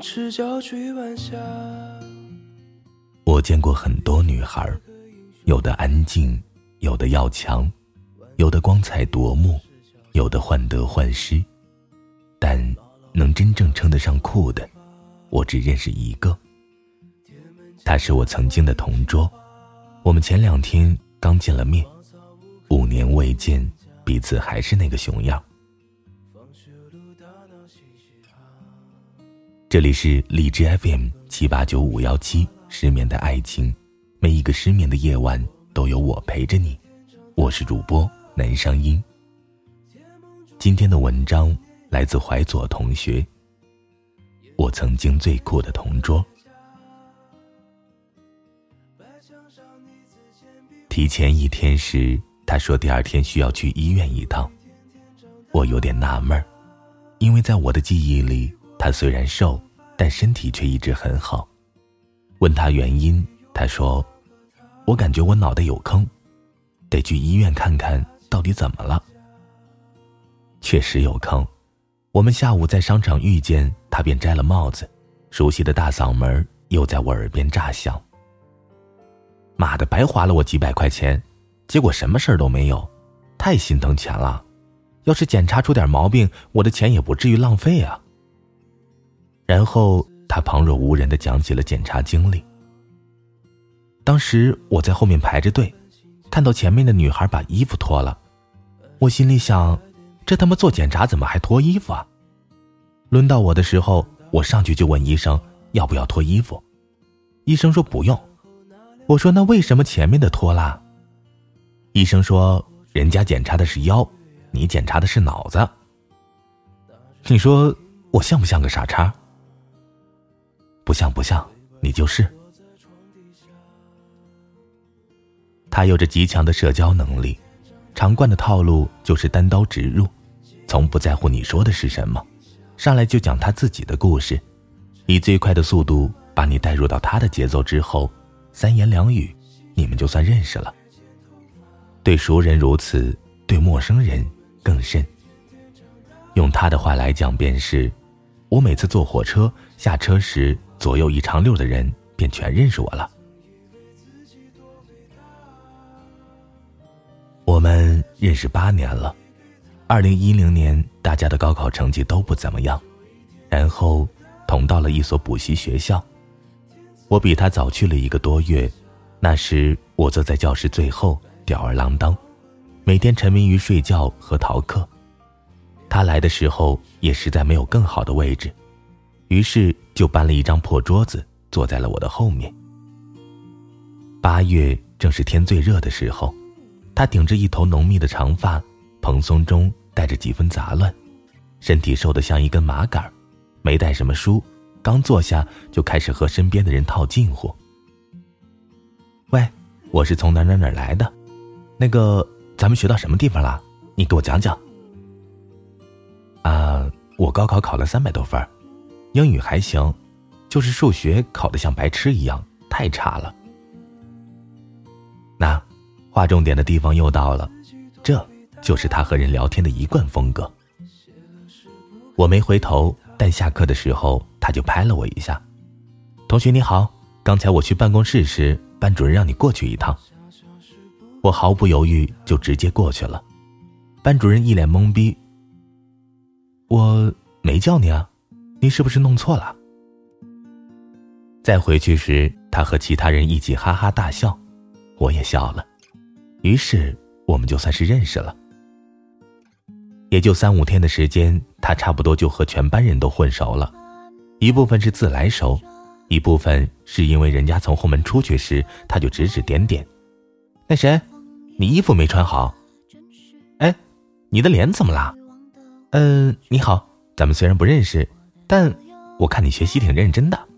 赤脚追晚霞。我见过很多女孩，有的安静，有的要强，有的光彩夺目，有的患得患失，但能真正称得上酷的，我只认识一个。他是我曾经的同桌，我们前两天刚见了面，五年未见，彼此还是那个熊样。这里是荔枝 FM 七八九五幺七失眠的爱情，每一个失眠的夜晚都有我陪着你，我是主播南商英。今天的文章来自怀左同学，我曾经最酷的同桌。提前一天时，他说第二天需要去医院一趟，我有点纳闷儿，因为在我的记忆里。他虽然瘦，但身体却一直很好。问他原因，他说：“我感觉我脑袋有坑，得去医院看看到底怎么了。”确实有坑。我们下午在商场遇见他，便摘了帽子，熟悉的大嗓门又在我耳边炸响。妈的，白花了我几百块钱，结果什么事儿都没有，太心疼钱了。要是检查出点毛病，我的钱也不至于浪费啊。然后他旁若无人的讲起了检查经历。当时我在后面排着队，看到前面的女孩把衣服脱了，我心里想：这他妈做检查怎么还脱衣服啊？轮到我的时候，我上去就问医生要不要脱衣服，医生说不用。我说那为什么前面的脱了？医生说人家检查的是腰，你检查的是脑子。你说我像不像个傻叉？不像不像，你就是。他有着极强的社交能力，常惯的套路就是单刀直入，从不在乎你说的是什么，上来就讲他自己的故事，以最快的速度把你带入到他的节奏之后，三言两语，你们就算认识了。对熟人如此，对陌生人更甚。用他的话来讲，便是：我每次坐火车下车时。左右一长溜的人便全认识我了。我们认识八年了，二零一零年大家的高考成绩都不怎么样，然后同到了一所补习学校。我比他早去了一个多月，那时我坐在教室最后，吊儿郎当，每天沉迷于睡觉和逃课。他来的时候也实在没有更好的位置。于是就搬了一张破桌子，坐在了我的后面。八月正是天最热的时候，他顶着一头浓密的长发，蓬松中带着几分杂乱，身体瘦得像一根麻杆没带什么书，刚坐下就开始和身边的人套近乎。喂，我是从哪哪哪来的，那个咱们学到什么地方了？你给我讲讲。啊，我高考考了三百多分英语还行，就是数学考得像白痴一样，太差了。那，划重点的地方又到了，这就是他和人聊天的一贯风格。我没回头，但下课的时候他就拍了我一下：“同学你好，刚才我去办公室时，班主任让你过去一趟。”我毫不犹豫就直接过去了。班主任一脸懵逼：“我没叫你啊。”你是不是弄错了？再回去时，他和其他人一起哈哈大笑，我也笑了，于是我们就算是认识了。也就三五天的时间，他差不多就和全班人都混熟了，一部分是自来熟，一部分是因为人家从后门出去时，他就指指点点：“那谁，你衣服没穿好。”“哎，你的脸怎么啦？”“嗯，你好，咱们虽然不认识。”但我看你学习挺认真的，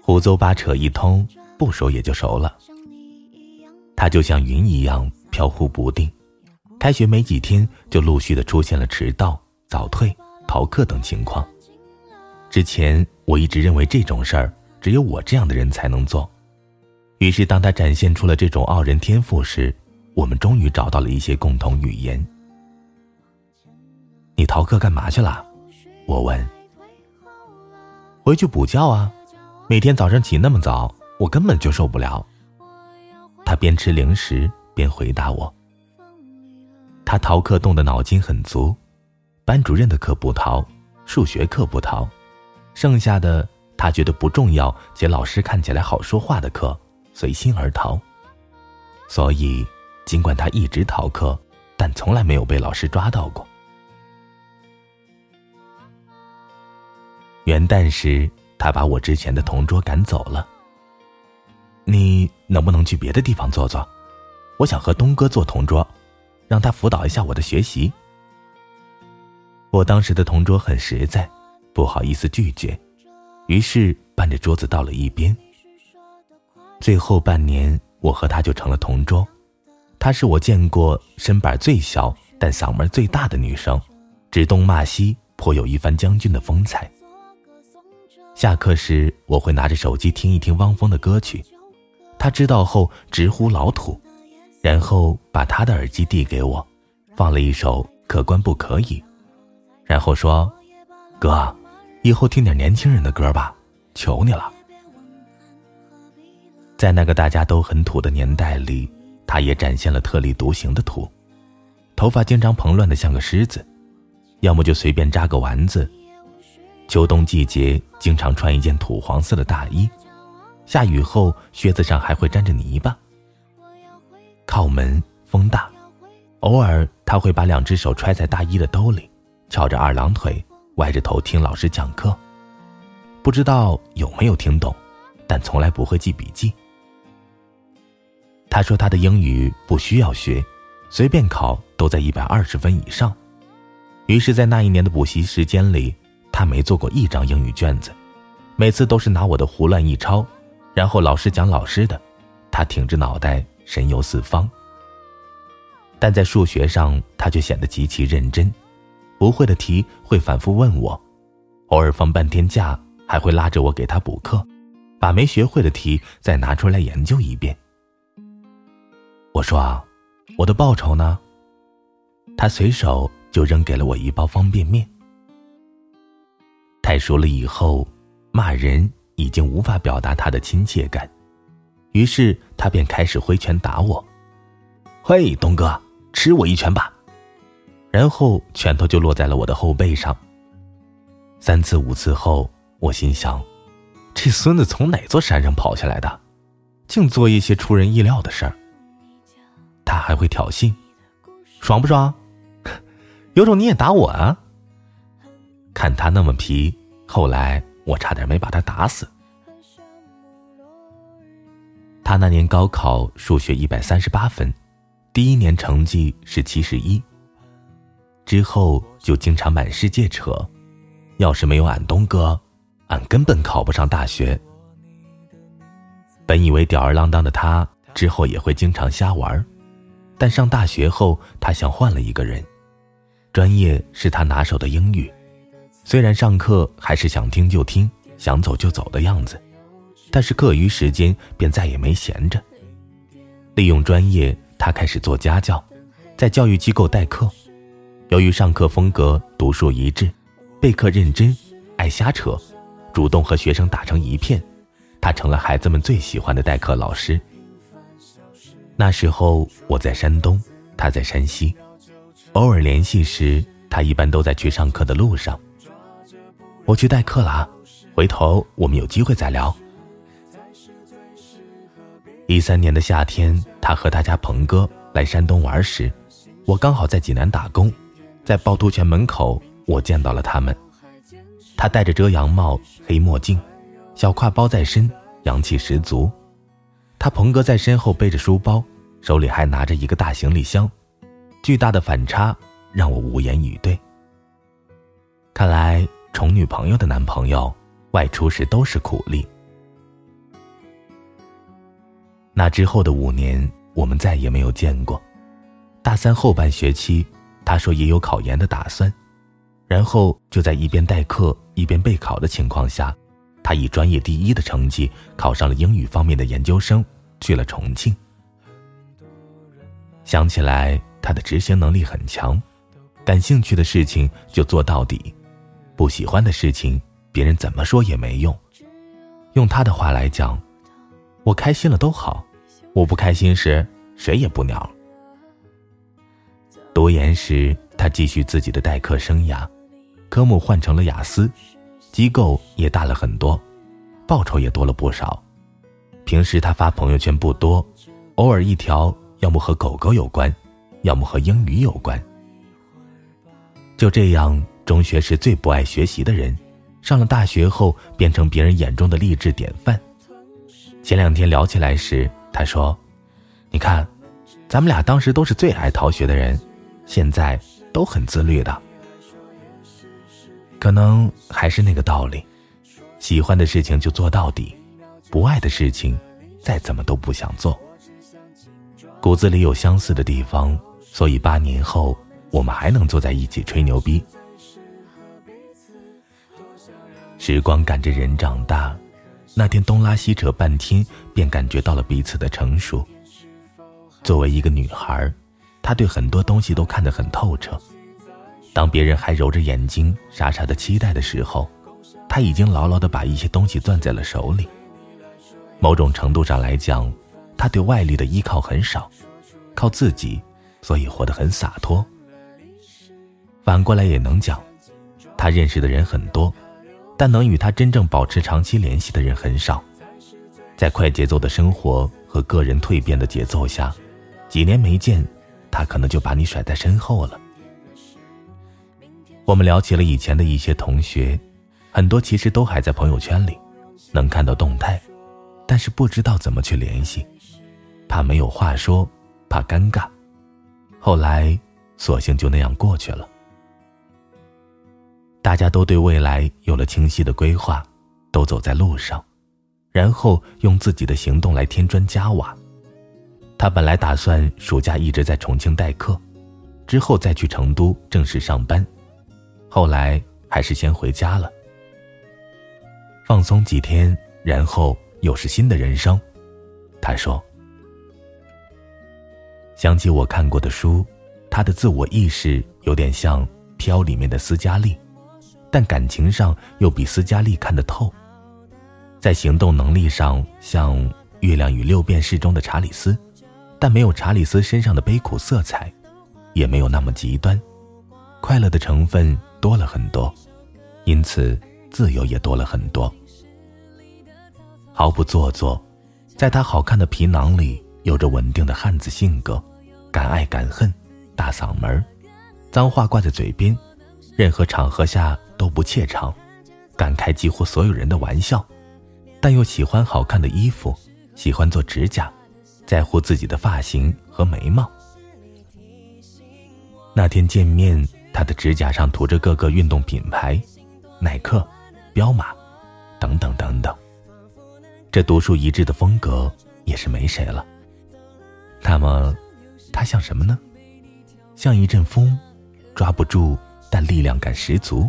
胡诌八扯一通，不熟也就熟了。他就像云一样飘忽不定，开学没几天就陆续的出现了迟到、早退、逃课等情况。之前我一直认为这种事儿只有我这样的人才能做，于是当他展现出了这种傲人天赋时，我们终于找到了一些共同语言。你逃课干嘛去了？我问。回去补觉啊，每天早上起那么早，我根本就受不了。他边吃零食边回答我。他逃课动的脑筋很足，班主任的课不逃，数学课不逃，剩下的他觉得不重要且老师看起来好说话的课，随心而逃。所以，尽管他一直逃课，但从来没有被老师抓到过。元旦时，他把我之前的同桌赶走了。你能不能去别的地方坐坐？我想和东哥做同桌，让他辅导一下我的学习。我当时的同桌很实在，不好意思拒绝，于是搬着桌子到了一边。最后半年，我和他就成了同桌。她是我见过身板最小但嗓门最大的女生，指东骂西，颇有一番将军的风采。下课时，我会拿着手机听一听汪峰的歌曲，他知道后直呼老土，然后把他的耳机递给我，放了一首《可观不可以》，然后说：“哥，以后听点年轻人的歌吧，求你了。”在那个大家都很土的年代里，他也展现了特立独行的土，头发经常蓬乱的像个狮子，要么就随便扎个丸子。秋冬季节，经常穿一件土黄色的大衣，下雨后靴子上还会沾着泥巴。靠门风大，偶尔他会把两只手揣在大衣的兜里，翘着二郎腿，歪着头听老师讲课。不知道有没有听懂，但从来不会记笔记。他说他的英语不需要学，随便考都在一百二十分以上。于是，在那一年的补习时间里。他没做过一张英语卷子，每次都是拿我的胡乱一抄，然后老师讲老师的，他挺着脑袋神游四方。但在数学上，他却显得极其认真，不会的题会反复问我，偶尔放半天假还会拉着我给他补课，把没学会的题再拿出来研究一遍。我说啊，我的报酬呢？他随手就扔给了我一包方便面。太熟了以后，骂人已经无法表达他的亲切感，于是他便开始挥拳打我。嘿，东哥，吃我一拳吧！然后拳头就落在了我的后背上。三次五次后，我心想，这孙子从哪座山上跑下来的，净做一些出人意料的事儿。他还会挑衅，爽不爽？有种你也打我啊！看他那么皮。后来我差点没把他打死。他那年高考数学一百三十八分，第一年成绩是七十一。之后就经常满世界扯，要是没有俺东哥，俺根本考不上大学。本以为吊儿郎当的他之后也会经常瞎玩，但上大学后他像换了一个人，专业是他拿手的英语。虽然上课还是想听就听，想走就走的样子，但是课余时间便再也没闲着。利用专业，他开始做家教，在教育机构代课。由于上课风格独树一帜，备课认真，爱瞎扯，主动和学生打成一片，他成了孩子们最喜欢的代课老师。那时候我在山东，他在山西，偶尔联系时，他一般都在去上课的路上。我去代课了，回头我们有机会再聊。一三年的夏天，他和他家鹏哥来山东玩时，我刚好在济南打工，在趵突泉门口，我见到了他们。他戴着遮阳帽、黑墨镜，小挎包在身，洋气十足。他鹏哥在身后背着书包，手里还拿着一个大行李箱，巨大的反差让我无言以对。看来。宠女朋友的男朋友，外出时都是苦力。那之后的五年，我们再也没有见过。大三后半学期，他说也有考研的打算，然后就在一边代课一边备考的情况下，他以专业第一的成绩考上了英语方面的研究生，去了重庆。想起来，他的执行能力很强，感兴趣的事情就做到底。不喜欢的事情，别人怎么说也没用。用他的话来讲，我开心了都好，我不开心时，谁也不鸟。读研时，他继续自己的代课生涯，科目换成了雅思，机构也大了很多，报酬也多了不少。平时他发朋友圈不多，偶尔一条，要么和狗狗有关，要么和英语有关。就这样，中学时最不爱学习的人。上了大学后，变成别人眼中的励志典范。前两天聊起来时，他说：“你看，咱们俩当时都是最爱逃学的人，现在都很自律的。可能还是那个道理，喜欢的事情就做到底，不爱的事情，再怎么都不想做。骨子里有相似的地方，所以八年后，我们还能坐在一起吹牛逼。”时光赶着人长大，那天东拉西扯半天，便感觉到了彼此的成熟。作为一个女孩，她对很多东西都看得很透彻。当别人还揉着眼睛傻傻的期待的时候，她已经牢牢的把一些东西攥在了手里。某种程度上来讲，她对外力的依靠很少，靠自己，所以活得很洒脱。反过来也能讲，她认识的人很多。但能与他真正保持长期联系的人很少，在快节奏的生活和个人蜕变的节奏下，几年没见，他可能就把你甩在身后了。我们聊起了以前的一些同学，很多其实都还在朋友圈里，能看到动态，但是不知道怎么去联系，怕没有话说，怕尴尬，后来索性就那样过去了。大家都对未来有了清晰的规划，都走在路上，然后用自己的行动来添砖加瓦。他本来打算暑假一直在重庆代课，之后再去成都正式上班，后来还是先回家了，放松几天，然后又是新的人生。他说：“想起我看过的书，他的自我意识有点像《飘》里面的斯嘉丽。”但感情上又比斯嘉丽看得透，在行动能力上像《月亮与六便士》中的查理斯，但没有查理斯身上的悲苦色彩，也没有那么极端，快乐的成分多了很多，因此自由也多了很多。毫不做作，在他好看的皮囊里有着稳定的汉子性格，敢爱敢恨，大嗓门，脏话挂在嘴边，任何场合下。都不怯场，敢开几乎所有人的玩笑，但又喜欢好看的衣服，喜欢做指甲，在乎自己的发型和眉毛。那天见面，他的指甲上涂着各个运动品牌，耐克、彪马，等等等等。这独树一帜的风格也是没谁了。那么，他像什么呢？像一阵风，抓不住，但力量感十足。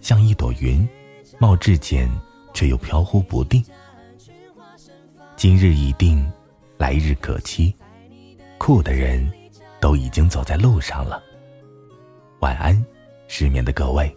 像一朵云，貌至简，却又飘忽不定。今日已定，来日可期。酷的人，都已经走在路上了。晚安，失眠的各位。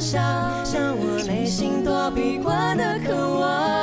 想像我内心躲避惯的渴望。